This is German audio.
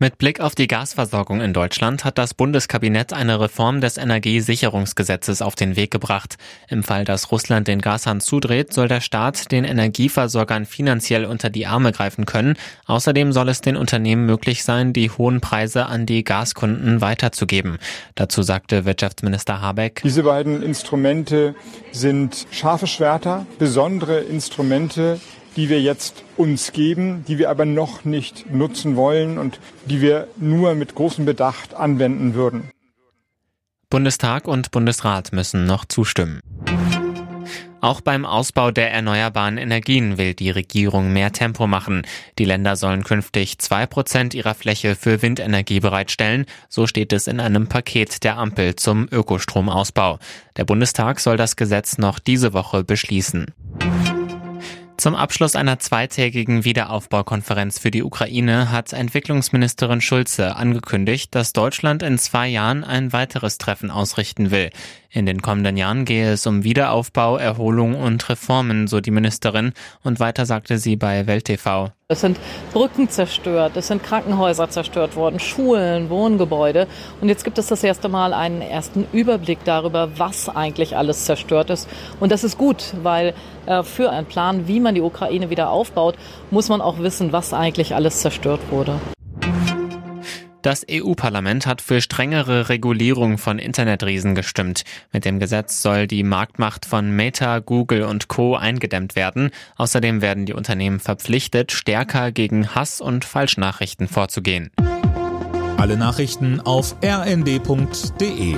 Mit Blick auf die Gasversorgung in Deutschland hat das Bundeskabinett eine Reform des Energiesicherungsgesetzes auf den Weg gebracht. Im Fall, dass Russland den Gashahn zudreht, soll der Staat den Energieversorgern finanziell unter die Arme greifen können. Außerdem soll es den Unternehmen möglich sein, die hohen Preise an die Gaskunden weiterzugeben. Dazu sagte Wirtschaftsminister Habeck. Diese beiden Instrumente sind scharfe Schwerter, besondere Instrumente, die wir jetzt uns geben, die wir aber noch nicht nutzen wollen und die wir nur mit großem Bedacht anwenden würden. Bundestag und Bundesrat müssen noch zustimmen. Auch beim Ausbau der erneuerbaren Energien will die Regierung mehr Tempo machen. Die Länder sollen künftig zwei Prozent ihrer Fläche für Windenergie bereitstellen. So steht es in einem Paket der Ampel zum Ökostromausbau. Der Bundestag soll das Gesetz noch diese Woche beschließen. Zum Abschluss einer zweitägigen Wiederaufbaukonferenz für die Ukraine hat Entwicklungsministerin Schulze angekündigt, dass Deutschland in zwei Jahren ein weiteres Treffen ausrichten will. In den kommenden Jahren gehe es um Wiederaufbau, Erholung und Reformen, so die Ministerin. Und weiter sagte sie bei Welt TV. Es sind Brücken zerstört, es sind Krankenhäuser zerstört worden, Schulen, Wohngebäude. Und jetzt gibt es das erste Mal einen ersten Überblick darüber, was eigentlich alles zerstört ist. Und das ist gut, weil äh, für einen Plan, wie man die Ukraine wieder aufbaut, muss man auch wissen, was eigentlich alles zerstört wurde. Das EU-Parlament hat für strengere Regulierung von Internetriesen gestimmt. Mit dem Gesetz soll die Marktmacht von Meta, Google und Co. eingedämmt werden. Außerdem werden die Unternehmen verpflichtet, stärker gegen Hass und Falschnachrichten vorzugehen. Alle Nachrichten auf rnd.de